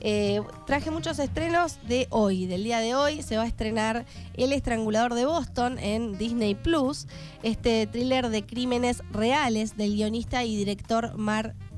Eh, traje muchos estrenos de hoy, del día de hoy. Se va a estrenar El Estrangulador de Boston en Disney Plus, este thriller de crímenes reales del guionista y director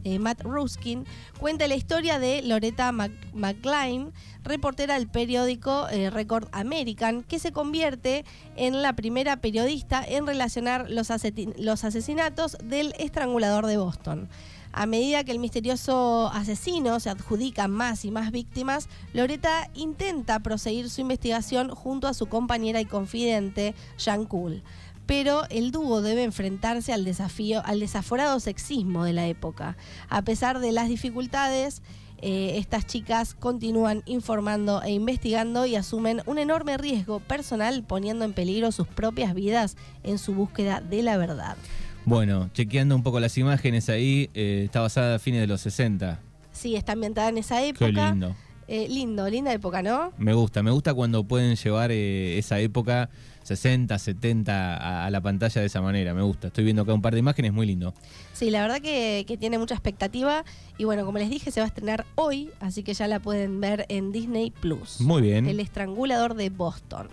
eh, Matt Ruskin. Cuenta la historia de Loretta McLean, reportera del periódico eh, Record American, que se convierte en la primera periodista en relacionar los asesinatos del Estrangulador de Boston. A medida que el misterioso asesino se adjudica más y más víctimas, Loretta intenta proseguir su investigación junto a su compañera y confidente, Jean Cool. Pero el dúo debe enfrentarse al desafío, al desaforado sexismo de la época. A pesar de las dificultades, eh, estas chicas continúan informando e investigando y asumen un enorme riesgo personal poniendo en peligro sus propias vidas en su búsqueda de la verdad. Bueno, chequeando un poco las imágenes ahí, eh, está basada a fines de los 60. Sí, está ambientada en esa época. Qué lindo. Eh, lindo, linda época, ¿no? Me gusta, me gusta cuando pueden llevar eh, esa época 60, 70 a, la pantalla de esa manera, me gusta. Estoy viendo acá un par de imágenes, muy lindo. Sí, la verdad que, que, tiene mucha expectativa y bueno, como les dije, se va a estrenar hoy, así que ya la pueden ver en Disney Plus. Muy bien. El estrangulador de Boston.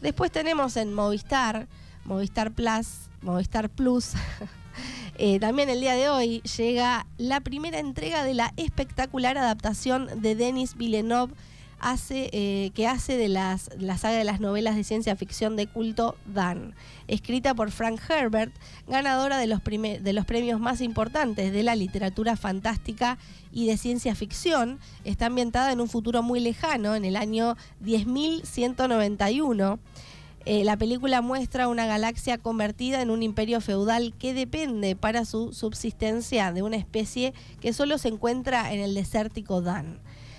Después tenemos en Movistar, Movistar Plus, Movistar Plus. Eh, también el día de hoy llega la primera entrega de la espectacular adaptación de Denis Villeneuve eh, que hace de la saga de las novelas de ciencia ficción de culto Dan, escrita por Frank Herbert, ganadora de los, de los premios más importantes de la literatura fantástica y de ciencia ficción. Está ambientada en un futuro muy lejano, en el año 10.191. Eh, la película muestra una galaxia convertida en un imperio feudal que depende para su subsistencia de una especie que solo se encuentra en el desértico Dan.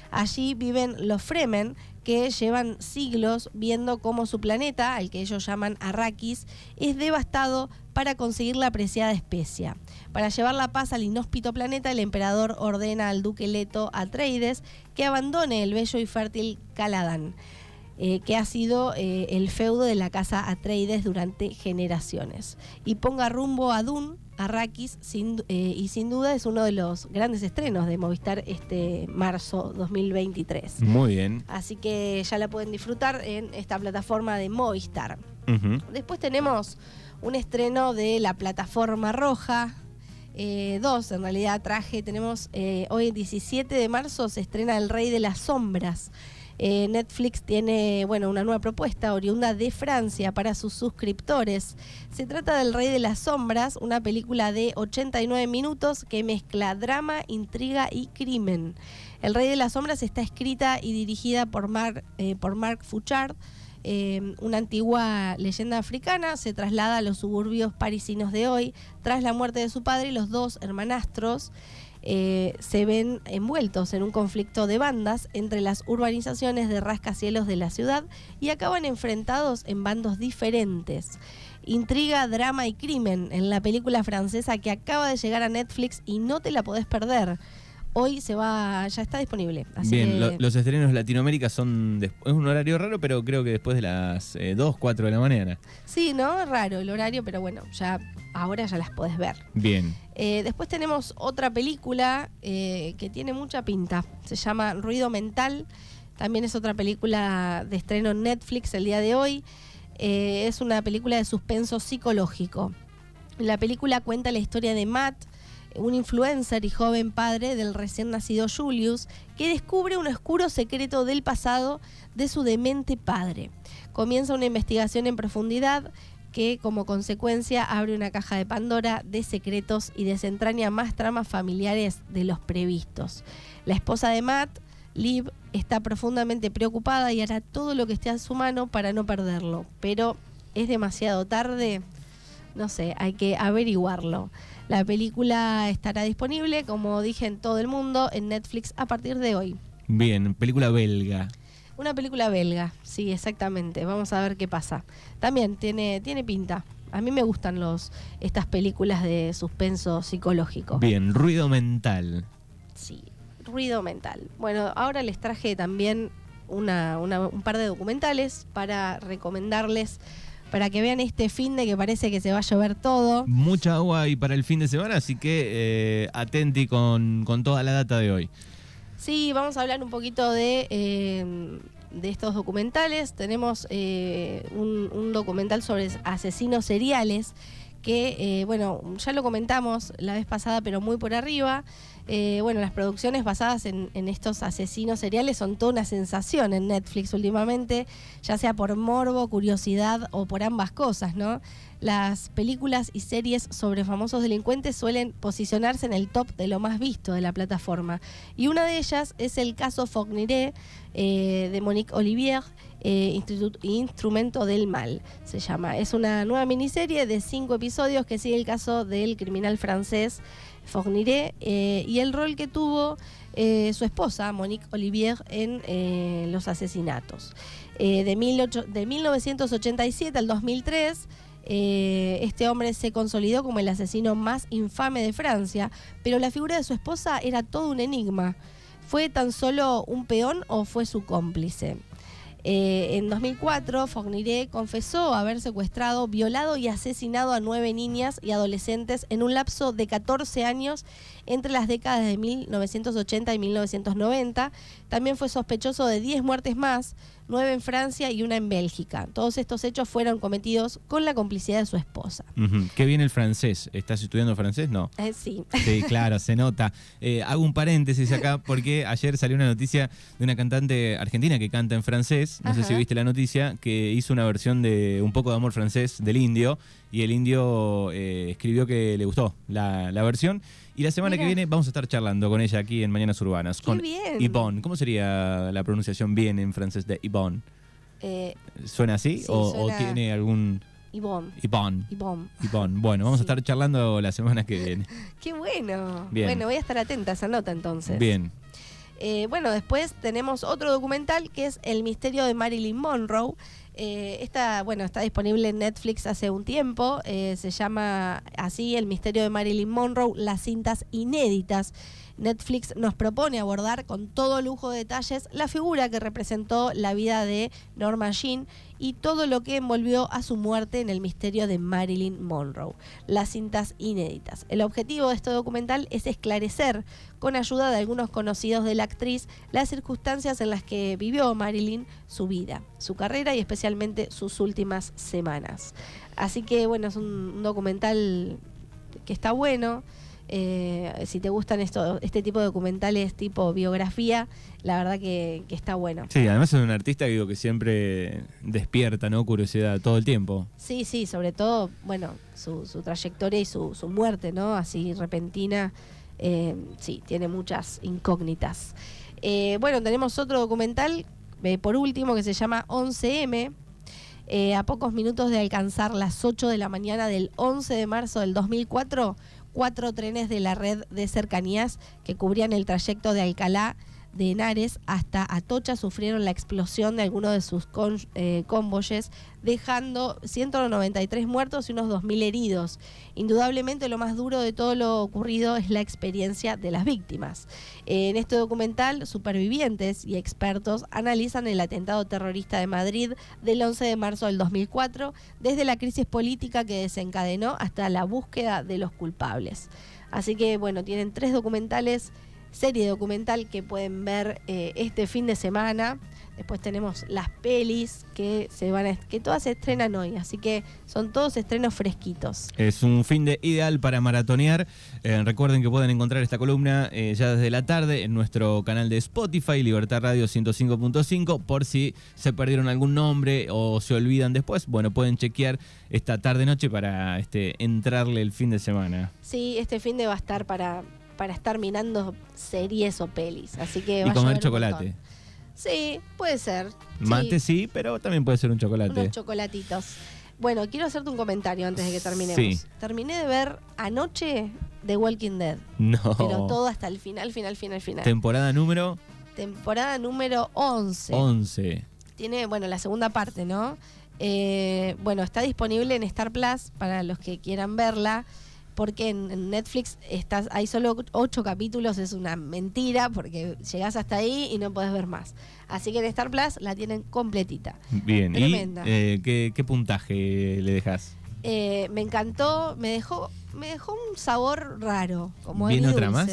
Allí viven los Fremen, que llevan siglos viendo cómo su planeta, al que ellos llaman Arrakis, es devastado para conseguir la apreciada especia. Para llevar la paz al inhóspito planeta, el emperador ordena al duque Leto Atreides que abandone el bello y fértil Caladan. Eh, que ha sido eh, el feudo de la casa Atreides durante generaciones. Y ponga rumbo a Dune, Arrakis, sin, eh, y sin duda es uno de los grandes estrenos de Movistar este marzo 2023. Muy bien. Así que ya la pueden disfrutar en esta plataforma de Movistar. Después tenemos un estreno de la plataforma roja, dos en realidad traje. Tenemos hoy el 17 de marzo se estrena El Rey de las Sombras. Eh, Netflix tiene bueno, una nueva propuesta oriunda de Francia para sus suscriptores. Se trata del Rey de las Sombras, una película de 89 minutos que mezcla drama, intriga y crimen. El Rey de las Sombras está escrita y dirigida por, eh, por Marc Fouchard. Eh, una antigua leyenda africana se traslada a los suburbios parisinos de hoy tras la muerte de su padre y los dos hermanastros. Eh, se ven envueltos en un conflicto de bandas entre las urbanizaciones de rascacielos de la ciudad y acaban enfrentados en bandos diferentes. Intriga, drama y crimen en la película francesa que acaba de llegar a Netflix y no te la podés perder hoy se va, ya está disponible. Bien, los estrenos Latinoamérica son, es un horario raro, pero creo que después de las 2, eh, 4 de la mañana. Sí, ¿no? Raro el horario, pero bueno, ya ahora ya las podés ver. Bien. Eh, después tenemos otra película eh, que tiene mucha pinta, se llama Ruido Mental, también es otra película de estreno en Netflix el día de hoy. es una película de suspenso psicológico. La película cuenta la historia de Matt, un influencer y joven padre del recién nacido Julius, que descubre un oscuro secreto del pasado de su demente padre. Comienza una investigación en profundidad que como consecuencia abre una caja de Pandora de secretos y desentraña más tramas familiares de los previstos. La esposa de Matt, Liv, está profundamente preocupada y hará todo lo que esté a su mano para no perderlo, pero es demasiado tarde, no sé, hay que averiguarlo. La película estará disponible, como dije, en todo el mundo, en Netflix a partir de hoy. Bien, película belga. Una película belga, sí, exactamente. Vamos a ver qué pasa. También tiene, tiene pinta. A mí me gustan los, estas películas de suspenso psicológico. Bien, ruido mental. Sí, ruido mental. Bueno, ahora les traje también una, un par de documentales para recomendarles para que vean este fin de que parece que se va a llover todo. Mucha agua ahí para el fin de semana, así que eh, atenti con, toda la data de hoy. Sí, vamos a hablar un poquito de, eh, de estos documentales. Tenemos eh, un, un documental sobre asesinos seriales que, bueno, ya lo comentamos la vez pasada, pero muy por arriba. Eh, bueno, las producciones basadas en, estos asesinos seriales son toda una sensación en Netflix últimamente, ya sea por morbo, curiosidad o por ambas cosas, ¿no? Las películas y series sobre famosos delincuentes suelen posicionarse en el top de lo más visto de la plataforma. Y una de ellas es el caso Fogniré eh, de Monique Olivier, eh, Instrumento del Mal, se llama. Es una nueva miniserie de cinco episodios que sigue el caso del criminal francés Fogniré eh, y el rol que tuvo eh, su esposa, Monique Olivier, en eh, los asesinatos. Eh, de, de 1987 al 2003, eh, este hombre se consolidó como el asesino más infame de Francia, pero la figura de su esposa era todo un enigma. ¿Fue tan solo un peón o fue su cómplice? Eh, en 2004, Fogniré confesó haber secuestrado, violado y asesinado a nueve niñas y adolescentes en un lapso de 14 años entre las décadas de 1980 y 1990. También fue sospechoso de 10 muertes más, nueve en Francia y una en Bélgica. Todos estos hechos fueron cometidos con la complicidad de su esposa. Uh -huh. Qué bien el francés. ¿Estás estudiando francés? No. Eh, sí. Sí, claro, se nota. Eh, hago un paréntesis acá porque ayer salió una noticia de una cantante argentina que canta en francés. No Ajá. sé si viste la noticia, que hizo una versión de Un poco de amor francés del indio. Y el indio eh, escribió que le gustó la, la versión. Y la semana Mira. que viene vamos a estar charlando con ella aquí en Mañanas Urbanas. Qué con bien. Yvonne. ¿Cómo sería la pronunciación bien en francés de Yvonne? Eh, ¿Suena así? sí, o, suena- o tiene algún. Yvonne. Yvonne. Yvonne. Yvonne. Bueno, vamos a estar charlando la semana que viene. Qué bueno. Bien. Bueno, voy a estar atenta a esa nota entonces. Bien. Eh, bueno, después tenemos otro documental que es El misterio de Marilyn Monroe. Eh, esta, bueno, está disponible en Netflix hace un tiempo. Eh, se llama así El misterio de Marilyn Monroe, las cintas inéditas. Netflix nos propone abordar con todo lujo de detalles la figura que representó la vida de Norma Jean y todo lo que envolvió a su muerte en el misterio de Marilyn Monroe, las cintas inéditas. El objetivo de este documental es esclarecer, con ayuda de algunos conocidos de la actriz, las circunstancias en las que vivió Marilyn su vida, su carrera y especialmente sus últimas semanas. Así que bueno, es un, documental que está bueno. Eh, si te gustan esto, este tipo de documentales tipo biografía, la verdad que, que está bueno. Sí, además es un artista que digo que siempre despierta, ¿no? Curiosidad todo el tiempo. Sí, sí, sobre todo, bueno, su, su trayectoria y su, su, muerte, ¿no? Así repentina, eh, sí, tiene muchas incógnitas. Eh, bueno, tenemos otro documental, por último, que se llama 11M. Eh, a pocos minutos de alcanzar las 8 de la mañana del 11 de marzo del 2004, cuatro trenes de la red de cercanías que cubrían el trayecto de Alcalá de Henares hasta Atocha sufrieron la explosión de algunos de sus eh, convoyes, dejando 193 muertos y unos 2.000 heridos. Indudablemente lo más duro de todo lo ocurrido es la experiencia de las víctimas. En este documental, supervivientes y expertos analizan el atentado terrorista de Madrid del 11 de marzo del 2004, desde la crisis política que desencadenó hasta la búsqueda de los culpables. Así que bueno, tienen tres documentales serie documental que pueden ver eh, este fin de semana. Después tenemos las pelis que se van a, que todas se estrenan hoy, así que son todos estrenos fresquitos. Es un fin de ideal para maratonear. Eh, recuerden que pueden encontrar esta columna eh, ya desde la tarde en nuestro canal de Spotify, Libertad Radio 105.5, por si se perdieron algún nombre o se olvidan después. Bueno, pueden chequear esta tarde noche para este entrarle el fin de semana. Sí, este fin de va a estar para para estar mirando series o pelis. Así que y comer chocolate. Sí, puede ser. Mate sí. sí. pero también puede ser un chocolate. Unos chocolatitos. Bueno, quiero hacerte un comentario antes de que terminemos. Sí. Terminé de ver anoche The Walking Dead. No. Pero todo hasta el final, final, final, final. Temporada número. Temporada número 11. 11. Tiene, bueno, la segunda parte, ¿no? Eh, bueno, está disponible en Star Plus para los que quieran verla porque en, Netflix estás, hay solo ocho capítulos, es una mentira, porque llegás hasta ahí y no podés ver más. Así que en Star Plus la tienen completita. Bien, Tremenda. ¿y eh, ¿qué, ¿qué, puntaje le dejas? Eh, me encantó, me dejó, me dejó un sabor raro, como ¿Viene otra más?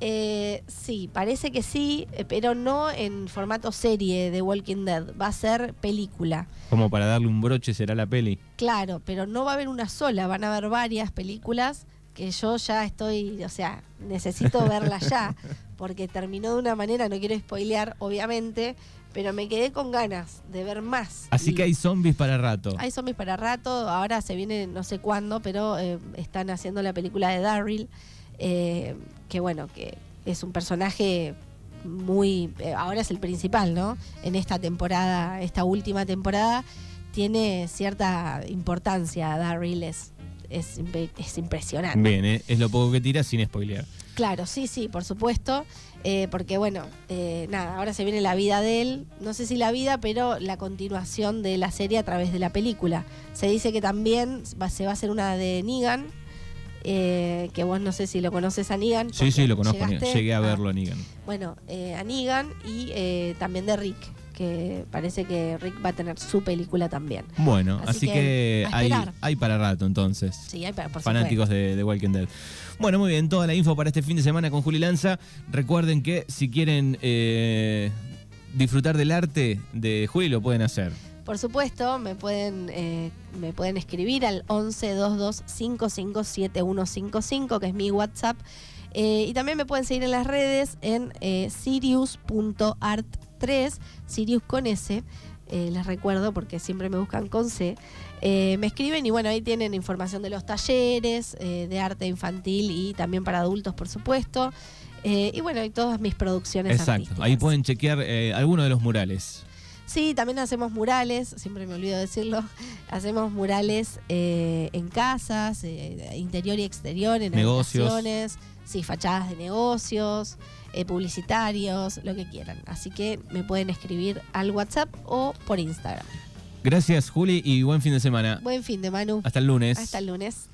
Eh, sí, parece que sí, eh, pero no en formato serie de Walking Dead. Va a ser película. Como para darle un broche será la peli. Claro, pero no va a haber una sola, van a haber varias películas que yo ya estoy, o sea, necesito verla ya, porque terminó de una manera, no quiero spoilear, obviamente, pero me quedé con ganas de ver más. Así que hay zombies para rato. Hay zombies para rato, ahora se viene no sé cuándo, pero eh, están haciendo la película de Daryl, eh, que bueno, que es un personaje muy, eh, ahora es el principal, ¿no? En esta temporada, esta última temporada, tiene cierta importancia Daryl, es, es, impresionante. Bien, es lo poco que tira sin spoilear. Claro, sí, sí, por supuesto. Eh, porque bueno, eh, nada, ahora se viene la vida de él, no sé si la vida, pero la continuación de la serie a través de la película. Se dice que también se va a hacer una de Negan, eh, que vos no sé si lo conoces a Negan. Sí, sí, lo conozco, llegué a verlo a Negan. Bueno, a Negan y también de Rick que parece que Rick va a tener su película también. Bueno, así, que, hay, hay, para rato entonces. Sí, hay para por Fanáticos de, de, Walking Dead. Bueno, muy bien, toda la info para este fin de semana con Juli Lanza. Recuerden que si quieren eh, disfrutar del arte de Juli, lo pueden hacer. Por supuesto, me pueden, eh, me pueden escribir al 1122 557155, que es mi WhatsApp. Eh, y también me pueden seguir en las redes en sirius.art3, Sirius con S. les recuerdo porque siempre me buscan con C. Eh, me escriben y bueno, ahí tienen información de los talleres, eh, de arte infantil y también para adultos, por supuesto. Eh, y bueno, y todas mis producciones. Exacto, ahí pueden chequear algunos de los murales. Sí, también hacemos murales, siempre me olvido decirlo. Hacemos murales en casas, interior y exterior, en negocios. sí, fachadas de negocios, publicitarios, lo que quieran. Así que me pueden escribir al WhatsApp o por Instagram. Gracias, Juli, y buen fin de semana. Buen fin de Manu. Hasta el lunes. Hasta el lunes.